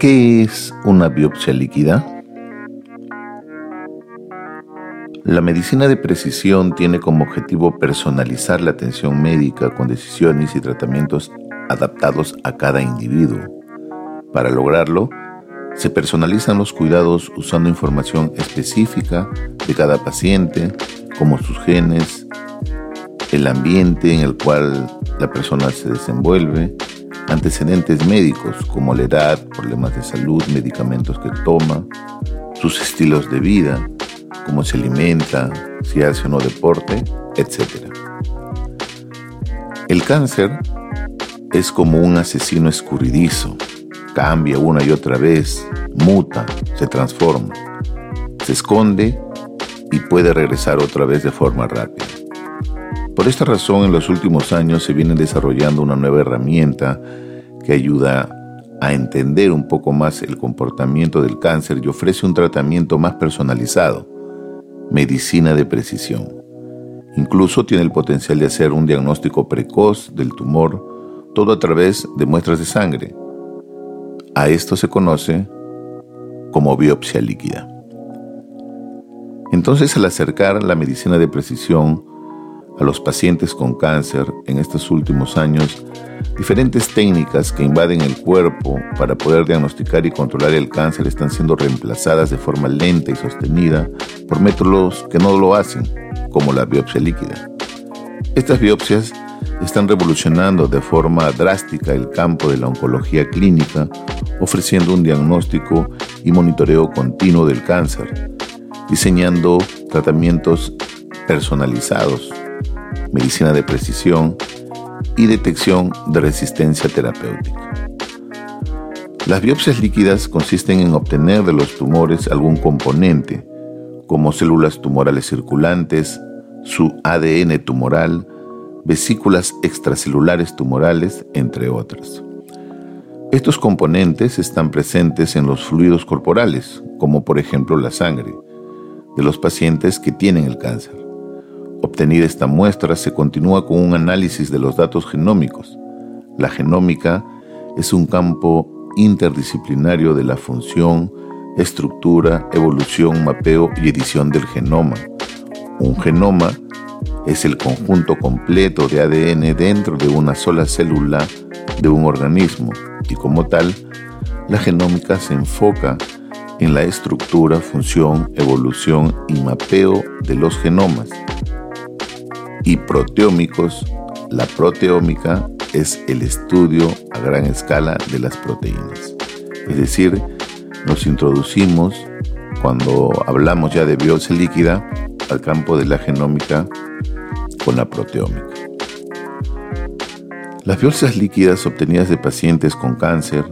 ¿Qué es una biopsia líquida? La medicina de precisión tiene como objetivo personalizar la atención médica con decisiones y tratamientos adaptados a cada individuo. Para lograrlo, se personalizan los cuidados usando información específica de cada paciente, como sus genes, el ambiente en el cual la persona se desenvuelve, antecedentes médicos como la edad, problemas de salud, medicamentos que toma, sus estilos de vida, cómo se alimenta, si hace o no deporte, etc. El cáncer es como un asesino escurridizo, cambia una y otra vez, muta, se transforma, se esconde y puede regresar otra vez de forma rápida. Por esta razón, en los últimos años se viene desarrollando una nueva herramienta que ayuda a entender un poco más el comportamiento del cáncer y ofrece un tratamiento más personalizado, medicina de precisión. Incluso tiene el potencial de hacer un diagnóstico precoz del tumor, todo a través de muestras de sangre. A esto se conoce como biopsia líquida. Entonces, al acercar la medicina de precisión a los pacientes con cáncer en estos últimos años diferentes técnicas que invaden el cuerpo para poder diagnosticar y controlar el cáncer están siendo reemplazadas de forma lenta y sostenida por métodos que no lo hacen, como la biopsia líquida. Estas biopsias están revolucionando de forma drástica el campo de la oncología clínica, ofreciendo un diagnóstico y monitoreo continuo del cáncer, diseñando tratamientos personalizados medicina de precisión y detección de resistencia terapéutica. Las biopsias líquidas consisten en obtener de los tumores algún componente, como células tumorales circulantes, su ADN tumoral, vesículas extracelulares tumorales, entre otras. Estos componentes están presentes en los fluidos corporales, como por ejemplo la sangre, de los pacientes que tienen el cáncer. Obtenida esta muestra, se continúa con un análisis de los datos genómicos. La genómica es un campo interdisciplinario de la función, estructura, evolución, mapeo y edición del genoma. Un genoma es el conjunto completo de ADN dentro de una sola célula de un organismo y como tal, la genómica se enfoca en la estructura, función, evolución y mapeo de los genomas y proteómicos, la proteómica es el estudio a gran escala de las proteínas. Es decir, nos introducimos, cuando hablamos ya de biopsia líquida, al campo de la genómica con la proteómica. Las biopsias líquidas obtenidas de pacientes con cáncer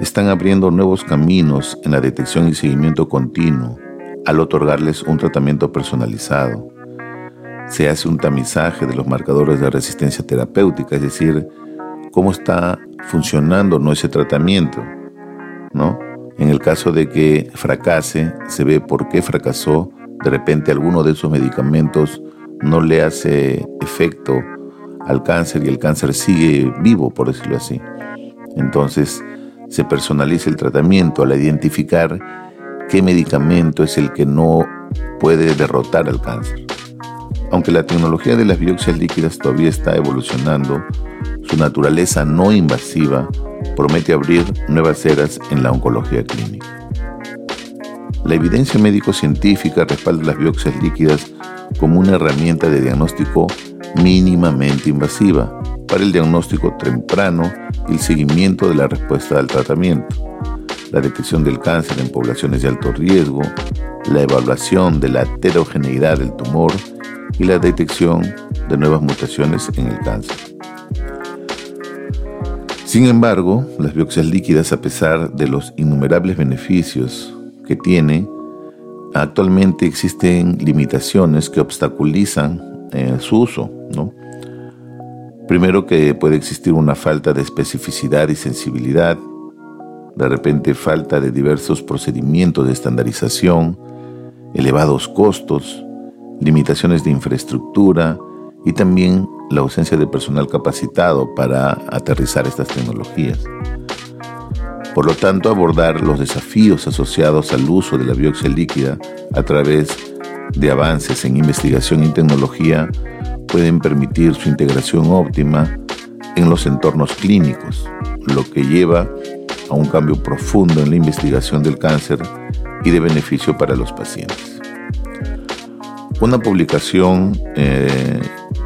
están abriendo nuevos caminos en la detección y seguimiento continuo al otorgarles un tratamiento personalizado se hace un tamizaje de los marcadores de resistencia terapéutica, es decir, cómo está funcionando ¿no? ese tratamiento. ¿no? En el caso de que fracase, se ve por qué fracasó. De repente alguno de esos medicamentos no le hace efecto al cáncer y el cáncer sigue vivo, por decirlo así. Entonces se personaliza el tratamiento al identificar qué medicamento es el que no puede derrotar al cáncer. Aunque la tecnología de las biopsias líquidas todavía está evolucionando, su naturaleza no invasiva promete abrir nuevas eras en la oncología clínica. La evidencia médico-científica respalda las biopsias líquidas como una herramienta de diagnóstico mínimamente invasiva para el diagnóstico temprano y el seguimiento de la respuesta al tratamiento, la detección del cáncer en poblaciones de alto riesgo, la evaluación de la heterogeneidad del tumor y la detección de nuevas mutaciones en el cáncer. Sin embargo, las biopsias líquidas, a pesar de los innumerables beneficios que tienen, actualmente existen limitaciones que obstaculizan eh, su uso. Primero que puede existir una falta de especificidad y sensibilidad, de repente falta de diversos procedimientos de estandarización, elevados costos, limitaciones de infraestructura y también la ausencia de personal capacitado para aterrizar estas tecnologías. Por lo tanto, abordar los desafíos asociados al uso de la biopsia líquida a través de avances en investigación y tecnología pueden permitir su integración óptima en los entornos clínicos, lo que lleva a un cambio profundo en la investigación del cáncer y de beneficio para los pacientes. Una publicación eh,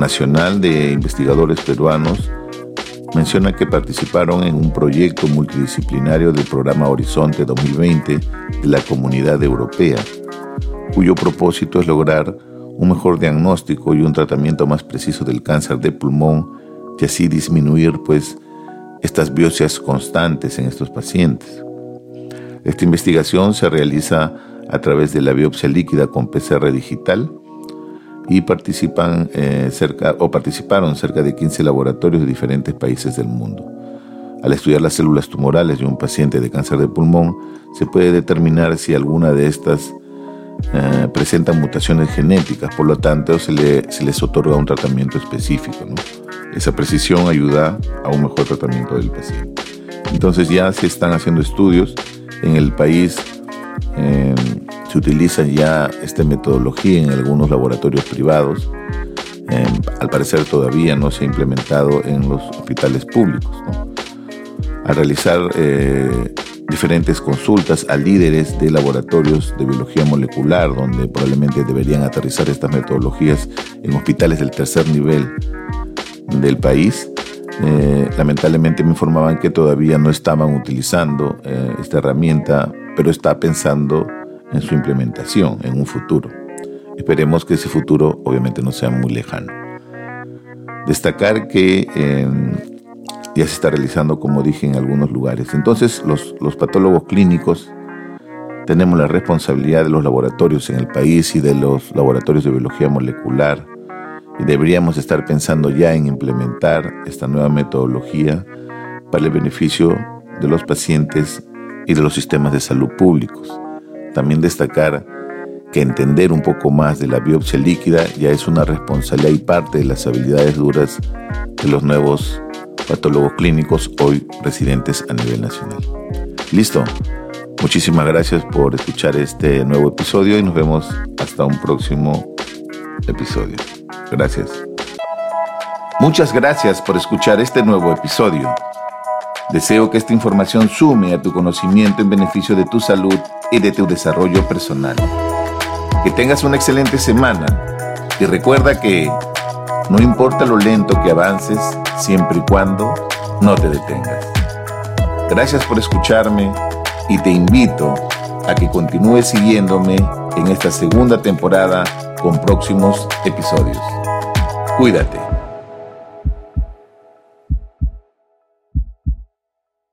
nacional de investigadores peruanos menciona que participaron en un proyecto multidisciplinario del programa Horizonte 2020 de la Comunidad Europea, cuyo propósito es lograr un mejor diagnóstico y un tratamiento más preciso del cáncer de pulmón y así disminuir pues estas biopsias constantes en estos pacientes. Esta investigación se realiza a través de la biopsia líquida con PCR digital y participan eh, cerca o participaron cerca de 15 laboratorios de diferentes países del mundo. Al estudiar las células tumorales de un paciente de cáncer de pulmón, se puede determinar si alguna de estas eh, presentan mutaciones genéticas, por lo tanto se, les otorga un tratamiento específico. Esa precisión ayuda a un mejor tratamiento del paciente. Entonces ya se están haciendo estudios en el país. Eh, se utiliza ya esta metodología en algunos laboratorios privados. Eh, al parecer todavía no se ha implementado en los hospitales públicos. Al realizar diferentes consultas a líderes de laboratorios de biología molecular, donde probablemente deberían aterrizar estas metodologías en hospitales del tercer nivel del país. Eh, lamentablemente me informaban que todavía no estaban utilizando eh, esta herramienta, pero está pensando en su implementación en un futuro. Esperemos que ese futuro obviamente no sea muy lejano. Destacar que ya se está realizando, como dije, en algunos lugares. Entonces, los, los patólogos clínicos tenemos la responsabilidad de los laboratorios en el país y de los laboratorios de biología molecular y deberíamos estar pensando ya en implementar esta nueva metodología para el beneficio de los pacientes y de los sistemas de salud públicos. También destacar que entender un poco más de la biopsia líquida ya es una responsabilidad y parte de las habilidades duras de los nuevos patólogos clínicos hoy residentes a nivel nacional. Listo. Muchísimas gracias por escuchar este nuevo episodio y nos vemos hasta un próximo episodio. Gracias. Muchas gracias por escuchar este nuevo episodio. Deseo que esta información sume a tu conocimiento en beneficio de tu salud y de tu desarrollo personal. Que tengas una excelente semana y recuerda que no importa lo lento que avances, siempre y cuando no te detengas. Gracias por escucharme y te invito a que continúes siguiéndome en esta segunda temporada con próximos episodios. Cuídate.